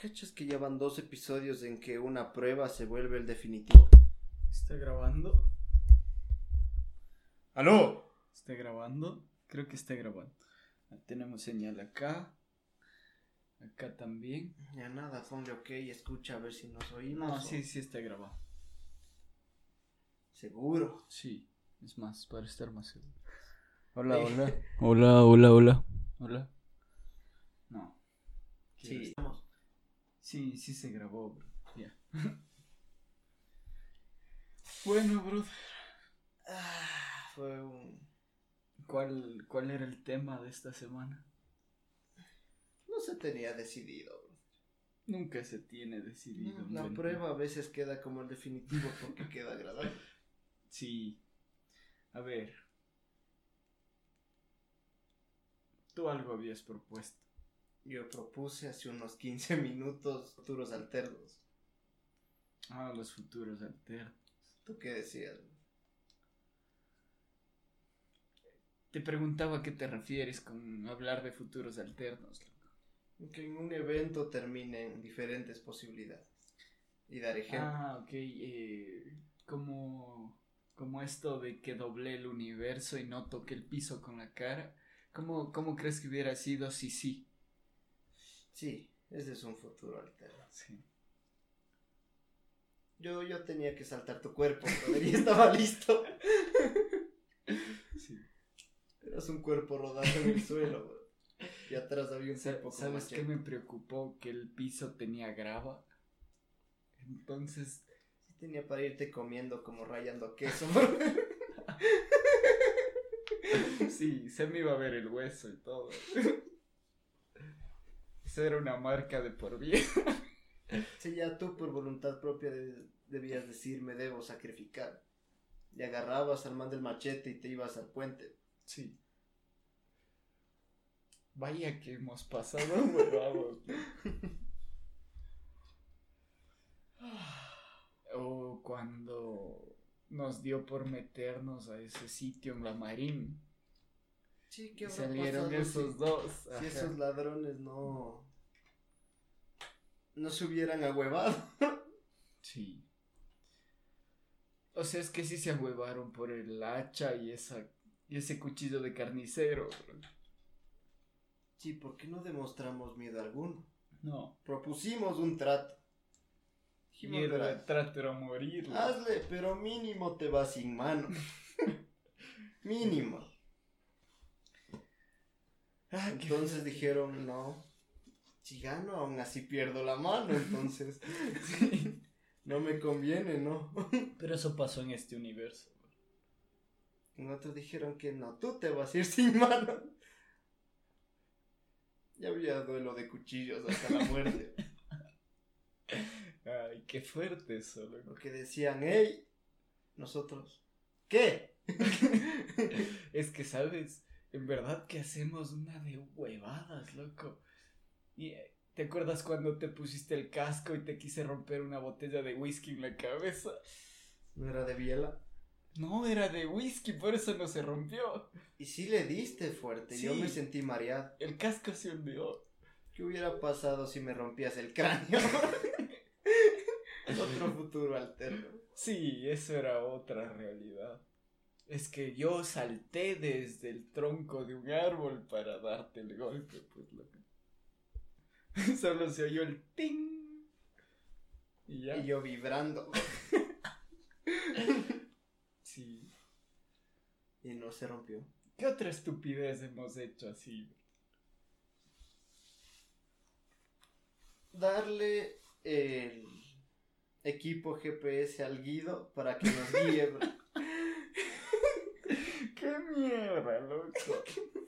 ¿Cachas que ya van dos episodios en que una prueba se vuelve el definitivo? ¿Está grabando? ¡Aló! ¿Está grabando? Creo que está grabando. Tenemos señal acá. Acá también. Ya nada, ponle ok y escucha a ver si nos oímos. No, o- sí, sí está grabado. Seguro. Sí, es más, para estar más seguro. Hola, Eh. hola. Hola, hola, hola. Hola. No. Sí, estamos. Sí, sí se grabó, bro. Ya. bueno, bro. Ah, fue un. ¿Cuál, ¿Cuál era el tema de esta semana? No se tenía decidido. Nunca se tiene decidido. No, un la prueba a veces queda como el definitivo porque queda agradable. Sí. A ver. Tú algo habías propuesto. Yo propuse hace unos 15 minutos futuros alternos. Ah, los futuros alternos. ¿Tú qué decías? Te preguntaba a qué te refieres con hablar de futuros alternos. Que en un evento terminen diferentes posibilidades. Y dar ejemplo. Ah, ok. eh, como, como esto de que doblé el universo y no toqué el piso con la cara. ¿Cómo, cómo crees que hubiera sido si sí? Sí, ese es un futuro alterno. Sí. Yo, yo tenía que saltar tu cuerpo, brother, y estaba listo. sí. Eras un cuerpo rodando en el suelo, bro. Y atrás había un con ¿Sabes qué me preocupó? Que el piso tenía grava. Entonces, Sí tenía para irte comiendo como rayando queso, bro. sí, se me iba a ver el hueso y todo. Eso era una marca de por vida. Sí, ya tú por voluntad propia de- debías decir, me debo sacrificar. Y agarrabas al man del machete y te ibas al puente. Sí. Vaya que hemos pasado. O cuando nos dio por meternos a ese sitio en la Marín. Sí, Y ¿qué salieron esos si- dos. Si Ajá. esos ladrones no. no se hubieran ahuevado. Sí. O sea, es que sí se ahuevaron por el hacha y esa y ese cuchillo de carnicero. bro. Sí, ¿por qué no demostramos miedo alguno? No. Propusimos un trato. Y Dijimos, el "Verás, trato era morir. hazle, pero mínimo te vas sin mano. mínimo. Ah, Entonces dijeron, no. Si gano, aún así pierdo la mano. Entonces, Sí. no me conviene, ¿no? Pero eso pasó en este universo. Y otros dijeron que no, tú te vas a ir sin mano. Ya había duelo de cuchillos hasta la muerte. Ay, qué fuerte eso, loco. Porque decían, hey, nosotros, ¿qué? Es que, ¿sabes? En verdad que hacemos una de huevadas, loco. Y eh, ¿te acuerdas cuando te pusiste el casco y te quise romper una botella de whisky en la cabeza? ¿No era de biela? No, era de whisky, por eso no se rompió. Y sí le diste fuerte, yo me sentí mareado. El casco se hundió. ¿Qué hubiera pasado si me rompías el cráneo? Otro futuro alterno. Sí, eso era otra realidad. Es que yo salté desde el tronco de un árbol para darte el golpe, pues loco. Solo se oyó el ting. Y ya. Y yo vibrando. Sí. Y no se rompió. ¿Qué otra estupidez hemos hecho así? Darle el equipo GPS al Guido para que nos guíe. bro. ¡Qué mierda, loco!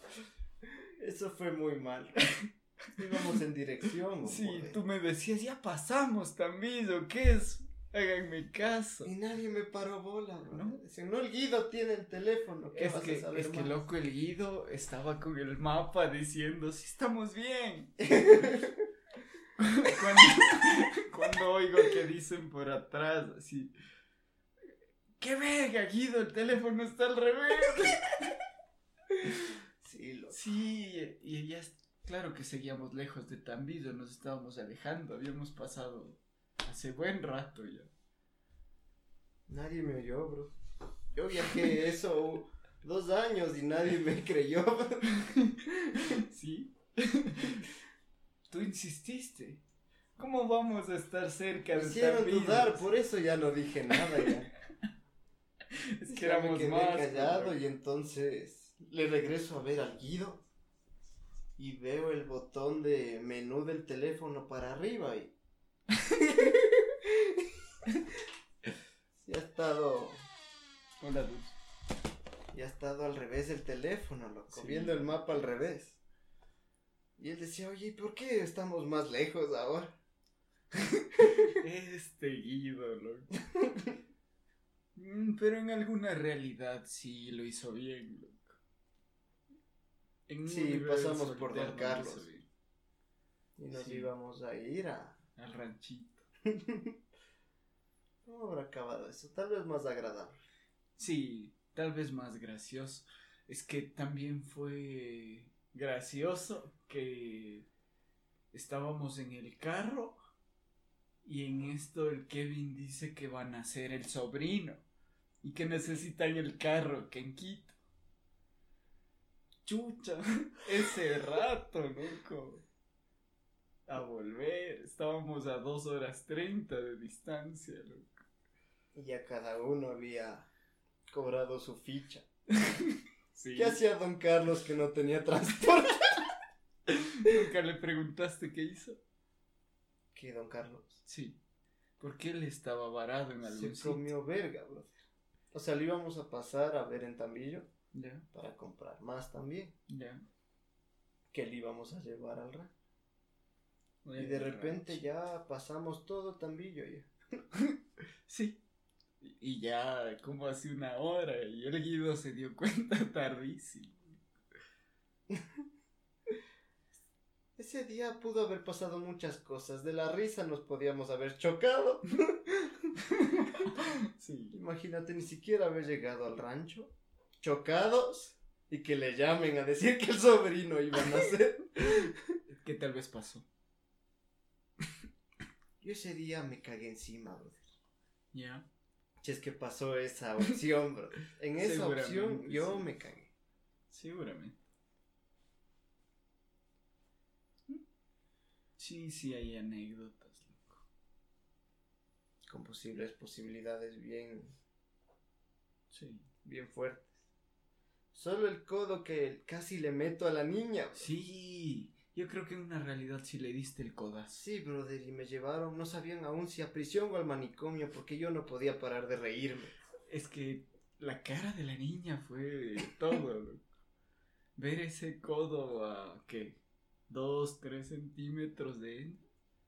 Eso fue muy mal. Íbamos en dirección. Sí, tú me decías, ya pasamos también, ¿o qué es? Háganme caso. Y nadie me paró bola, bro. ¿No? Decían, no, el Guido tiene el teléfono. ¿Qué Es vas que, a saber es que más?" loco, el Guido estaba con el mapa diciendo, sí estamos bien. cuando, cuando oigo que dicen por atrás, así, ¡qué verga, Guido! El teléfono está al revés. Sí, loco. Sí, y ella, Claro que seguíamos lejos de Tambillo, nos estábamos alejando, habíamos pasado hace buen rato ya. Nadie me oyó, bro. Yo viajé eso dos años y nadie me creyó. ¿Sí? Tú insististe. ¿Cómo vamos a estar cerca de Hicieron dudar, por eso ya no dije nada ya. Es que éramos me quedé más. callado pero- y entonces le regreso a ver al Guido y veo el botón de menú del teléfono para arriba y ya ha estado Hola, Dulce. ya ha estado al revés del teléfono, loco, Sí. viendo el mapa al revés. Y él decía, oye, ¿y ¿por qué estamos más lejos ahora? Este Guido, loco. Mm, Pero en alguna realidad sí lo hizo bien, loco. En Sí, pasamos por Don Carlos. Y nos Sí. íbamos a ir a... Al ranchito. ¿Cómo habrá acabado eso? Tal vez más agradable. Sí, tal vez más gracioso. Es que también fue gracioso que estábamos en el carro y en esto el Kevin dice que van a ser el sobrino y que necesitan el carro que en Quito. Chucha, ese rato, loco. A volver, estábamos a dos horas treinta de distancia, loco. Y ya cada uno había cobrado su ficha. Sí. ¿Qué hacía don Carlos que no tenía transporte? ¿Nunca le preguntaste qué hizo? ¿Qué, don Carlos? Sí. Porque él estaba varado en algún Se comió verga, brother. O sea, lo íbamos a pasar a ver en Tambillo Ya, para comprar más también. ya. Que le íbamos a llevar al rancho. Y de repente rancho. ya pasamos todo Tambillo ya. Sí. Y- Y ya como hace una hora y el Guido se dio cuenta tardísimo. Ese día pudo haber pasado muchas cosas. De la risa nos podíamos haber chocado. Sí. Imagínate ni siquiera haber llegado al rancho. Chocados. Y que le llamen a decir que el sobrino iba a nacer. ¿Qué tal vez pasó? Yo ese día me cagué encima, brother. Ya. Si es que pasó esa opción, bro. En esa opción yo sí. me cagué. Seguramente. Sí, sí, hay anécdotas. Con posibles posibilidades bien, Sí. bien fuertes. Solo el codo que casi le meto a la niña. Sí, yo creo que en una realidad sí le diste el codazo. Sí, brother, y me llevaron, no sabían aún si a prisión o al manicomio porque yo no podía parar de reírme. Es que la cara de la niña fue todo. Ver ese codo a, ¿qué? Dos, tres centímetros de él.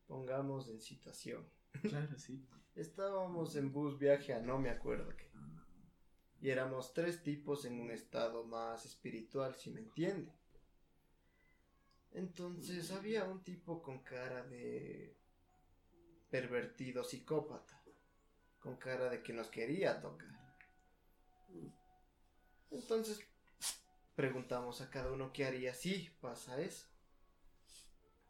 Pongamos en situación. Claro, sí. Estábamos en bus viaje a no me acuerdo qué. Y éramos tres tipos en un estado más espiritual, si me entiende. Entonces había un tipo con cara de pervertido psicópata, con cara de que nos quería tocar. Entonces preguntamos a cada uno qué haría si pasa eso.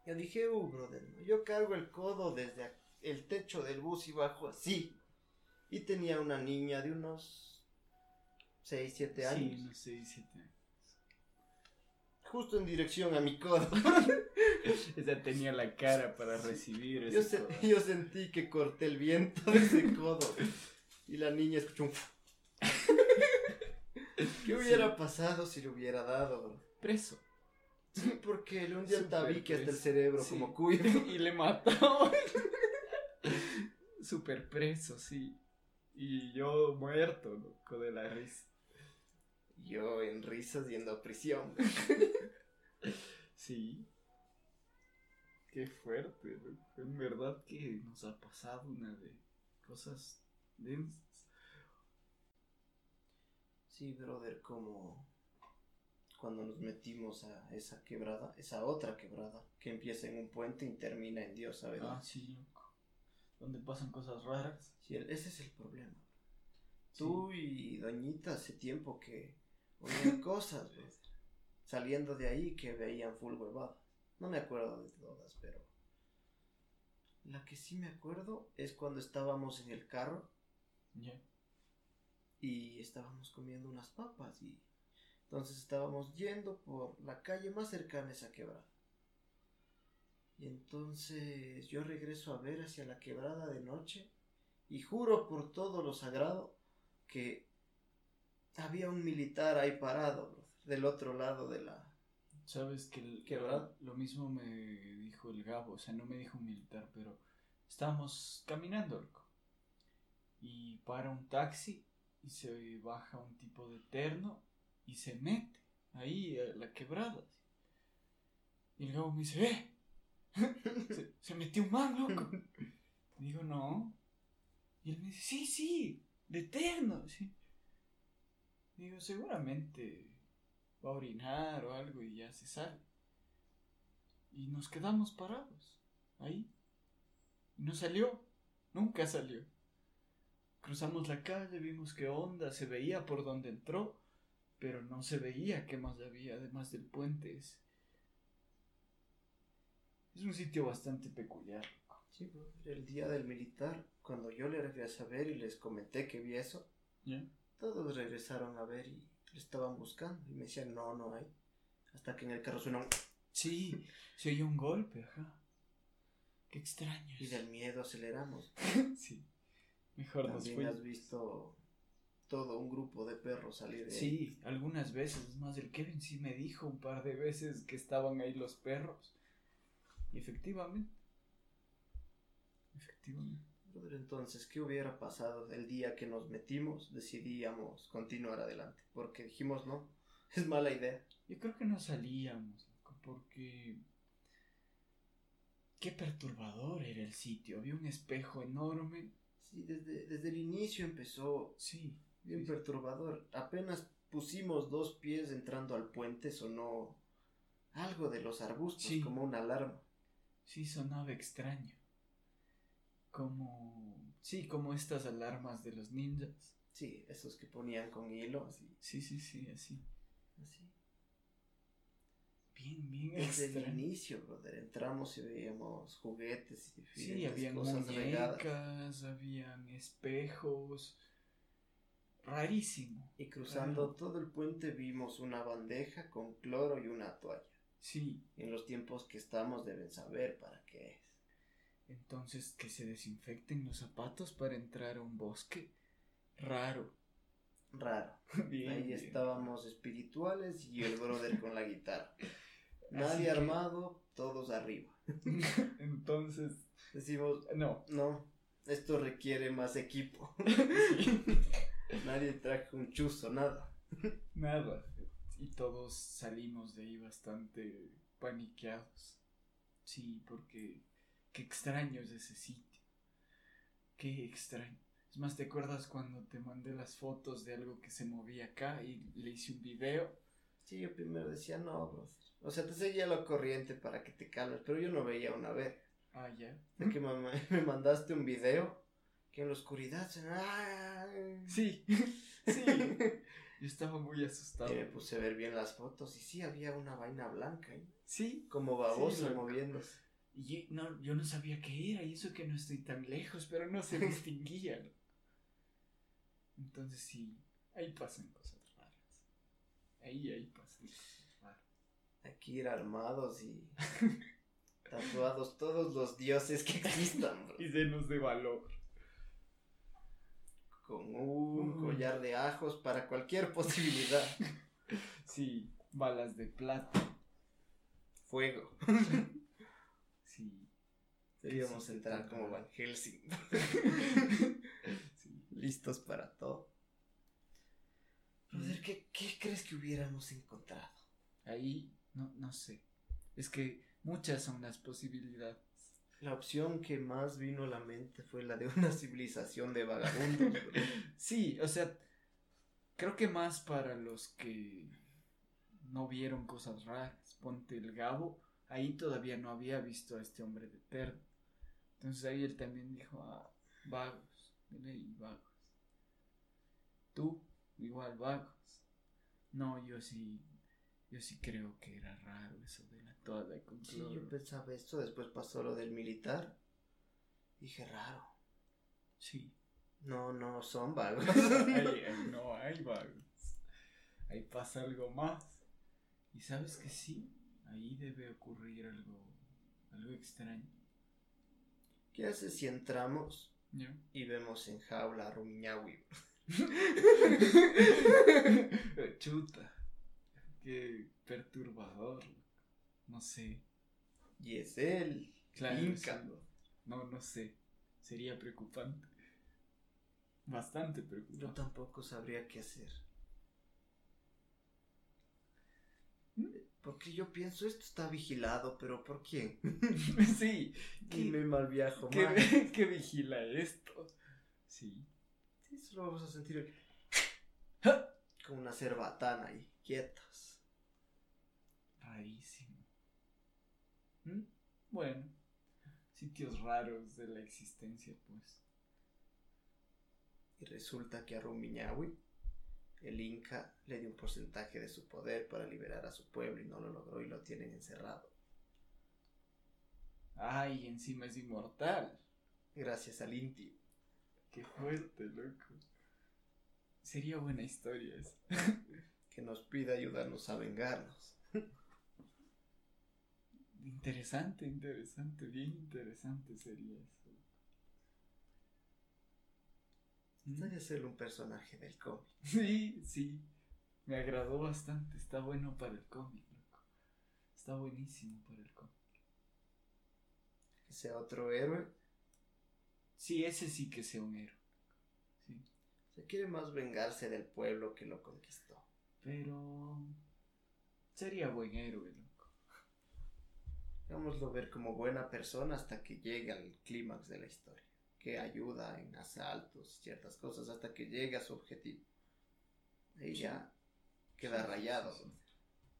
Yo dije, uh, brother, yo cargo el codo desde ac- el techo del bus y bajo así. Y tenía una niña de unos 6, 7 años, Sí, justo en dirección a mi codo. Ella tenía la cara para recibir ese Yo, se- codazo. yo sentí que corté el viento de ese codo. Y la niña escuchó un... ¿Qué hubiera pasado si le hubiera dado? Preso. Sí, porque le hundí el tabique hasta el cerebro Sí. como cuyo. y le mató. Super preso, sí. Y yo muerto, loco, de la risa. Yo en risas yendo a prisión. Sí. Qué fuerte, loco. En verdad que nos ha pasado una de cosas densas. Sí, brother, como cuando nos metimos a esa quebrada, esa otra quebrada, que empieza en un puente y termina en Dios, ¿sabes? Ah, sí, loco. Donde pasan cosas raras. Sí, ese es el problema. Tú y Doñita hace tiempo que oían cosas. Saliendo de ahí que veían full huevada. No me acuerdo de todas, pero la que sí me acuerdo es cuando estábamos en el carro y estábamos comiendo unas papas y entonces estábamos yendo por la calle más cercana a esa quebrada. Y entonces yo regreso a ver hacia la quebrada de noche y juro por todo lo sagrado que había un militar ahí parado, brother, del otro lado de la... Sabes que el- ¿Qué, verdad? lo mismo me dijo el Gabo, o sea, no me dijo un militar, pero estábamos caminando, loco. Y para un taxi y se baja un tipo de terno y se mete ahí a la quebrada. Y el Gabo me dice, ¡eh! se, se metió un man, loco. Digo, no. Y él me dice, sí, sí, de terno, sí. Digo, seguramente va a orinar o algo y ya se sale. Y nos quedamos parados ahí. Y no salió, nunca salió. Cruzamos la calle, vimos qué onda, se veía por donde entró, pero no se veía qué más había además del puente ese. Es un sitio bastante peculiar. Sí, brother, el día del militar, cuando yo le regresé a ver y les comenté que vi eso, ¿Ya? todos regresaron a ver y le estaban buscando y me decían, no, no hay. Hasta que en el carro suena un... Sí, se oyó un golpe, ajá. Qué extraño. Y del miedo aceleramos. Sí. Mejor nos También fuimos. has visto todo un grupo de perros salir de ahí. Sí, algunas veces. Es más, el Kevin sí me dijo un par de veces que estaban ahí los perros. Y efectivamente. Efectivamente. Brother, Entonces, ¿qué hubiera pasado el día que nos metimos? Decidíamos continuar adelante. Porque dijimos, no, es mala idea. Yo creo que no salíamos, loco, porque. Qué perturbador era el sitio. Había un espejo enorme. Sí, desde, desde el inicio empezó Sí. bien sí. perturbador. Apenas pusimos dos pies entrando al puente, sonó algo de los arbustos, Sí. como una alarma. Sí, sonaba extraño. Como. Sí, como estas alarmas de los ninjas. Sí, esos que ponían con hilo, así. Sí, sí, sí, así. así. Bien, bien Desde el inicio, brother, entramos y veíamos juguetes y Sí, habían cosas regadas. muñecas, habían espejos. Rarísimo. Y cruzando Raro. todo el puente vimos una bandeja con cloro y una toalla. Sí, En los tiempos que estamos deben saber para qué es. entonces que se desinfecten los zapatos para entrar a un bosque. Raro. Raro. Bien, Ahí bien. estábamos espirituales y el brother con la guitarra. Nadie que- armado, todos arriba. Entonces, Decimos, no. no, esto requiere más equipo. Nadie trajo un chuzo, nada. Nada. Y todos salimos de ahí bastante paniqueados. Sí, porque qué extraño es ese sitio. Qué extraño. Es más, ¿te acuerdas cuando te mandé las fotos de algo que se movía acá y le hice un video? Sí, yo primero decía, no, brother. O sea, te seguía la corriente para que te calmes, pero yo no veía una vez. Ah, ya. De que mamá- me mandaste un video que en la oscuridad se... ¡Ay! Sí, sí. Yo estaba muy asustado. Y me puse a ver bien las fotos y sí había una vaina blanca ahí, Sí. como babosa Sí, moviéndose. Y yo no, yo no sabía qué era, y eso que no estoy tan lejos, pero no se distinguía. ¿no? Entonces sí, ahí pasan cosas raras. Ahí, ahí pasan cosas raras. Aquí ir armados y tatuados todos los dioses que existan, bro. Y llenos de valor. Con un collar de ajos para cualquier posibilidad. Sí, balas de plata. Fuego. Sí. Debíamos Sí, sí, entrar como. Van Helsing. Sí. Listos para todo. Brother, ¿qué, ¿qué crees que hubiéramos encontrado? Ahí, no, no sé. Es que muchas son las posibilidades. La opción que más vino a la mente fue la de una civilización de vagabundos. Sí, o sea, creo que más para los que no vieron cosas raras. Ponte el Gabo, ahí todavía no había visto a este hombre de terno. Entonces ahí él también dijo, ah, vagos, de ley, vagos. Tú, igual, vagos. No, yo sí, yo sí creo que era raro eso de la toda la Sí, yo pensaba esto, después pasó lo del militar. Dije, raro. Sí. No, no son vagos. Ahí, ahí no hay vagos. Ahí pasa algo más. Y sabes que sí, ahí debe ocurrir algo, algo extraño. ¿Qué haces si entramos ¿Ya? y vemos en jaula a Rumiñahui? Chuta. Qué perturbador. No sé. Y es él, Claro. No, no sé. Sería preocupante. Bastante Yo preocupante. tampoco sabría qué hacer. ¿Mm? Porque yo pienso, esto está vigilado, pero ¿por quién? sí. Y ¿Qué, me malviajo qué- qué vigila esto? Sí. Sí, solo vamos a sentir como una cerbatana ahí, quietas. Rarísimo. ¿Mm? Bueno, sitios raros de la existencia, pues. Y resulta que a Rumiñahui, el Inca le dio un porcentaje de su poder para liberar a su pueblo y no lo logró y lo tienen encerrado. Ay, encima es inmortal. Gracias al Inti. Qué fuerte, loco. Sería buena historia esa. que nos pide ayudarnos a vengarnos. Interesante, interesante, bien interesante sería eso. ¿Mm? Estaría ser un personaje del cómic. Sí, sí. Me agradó bastante. Está bueno para el cómic, loco. Está buenísimo para el cómic. Que sea otro héroe. Sí, ese sí que sea un héroe. Se quiere más vengarse del pueblo que lo conquistó. Pero. Sería buen héroe, loco. Hagámoslo ver como buena persona hasta que llegue al clímax de la historia. Que ayuda en asaltos, ciertas cosas, hasta que llegue a su objetivo. Ahí Sí. ya queda Sí, rayado. sí.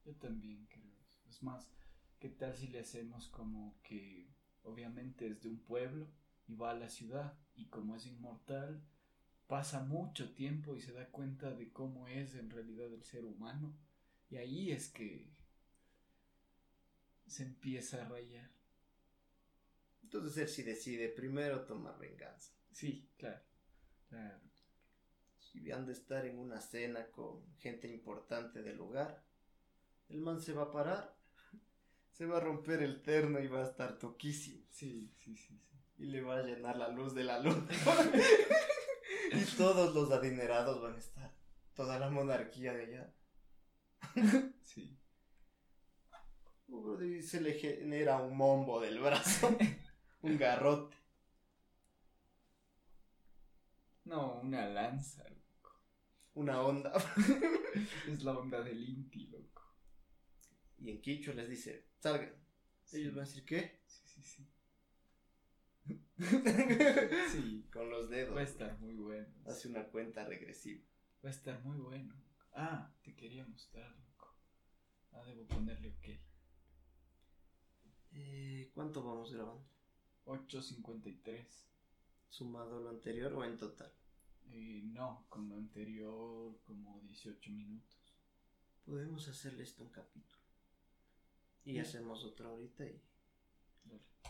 Yo también creo eso. Es más, ¿qué tal si le hacemos como que obviamente es de un pueblo y va a la ciudad y como es inmortal, pasa mucho tiempo y se da cuenta de cómo es en realidad el ser humano y ahí es que se empieza a rayar. Entonces él sí decide primero tomar venganza. Sí, claro. Claro. Si han de estar en una cena con gente importante del lugar, el man se va a parar, se va a romper el terno y va a estar toquísimo. Sí, sí, sí, sí. Y le va a llenar la luz de la luna. y todos los adinerados van a estar. Toda la monarquía de allá. Sí. Y se le genera un mombo del brazo. un garrote. No, una lanza, loco. Una onda. Es la onda del Inti, loco. Y en Quicho les dice, salgan. Sí. Ellos van a decir, ¿qué? Sí, sí, sí. Sí, Con los dedos. va a estar muy bueno. Hace una cuenta regresiva. Va a estar muy bueno. Ah, te quería mostrar, loco. Ah, debo ponerle ok. Eh, ¿Cuánto vamos grabando? 8.53. ¿Sumado lo anterior o en total? Eh, no, con lo anterior como 18 minutos. Podemos hacerle esto un capítulo. Y hacemos otro ahorita y Dale.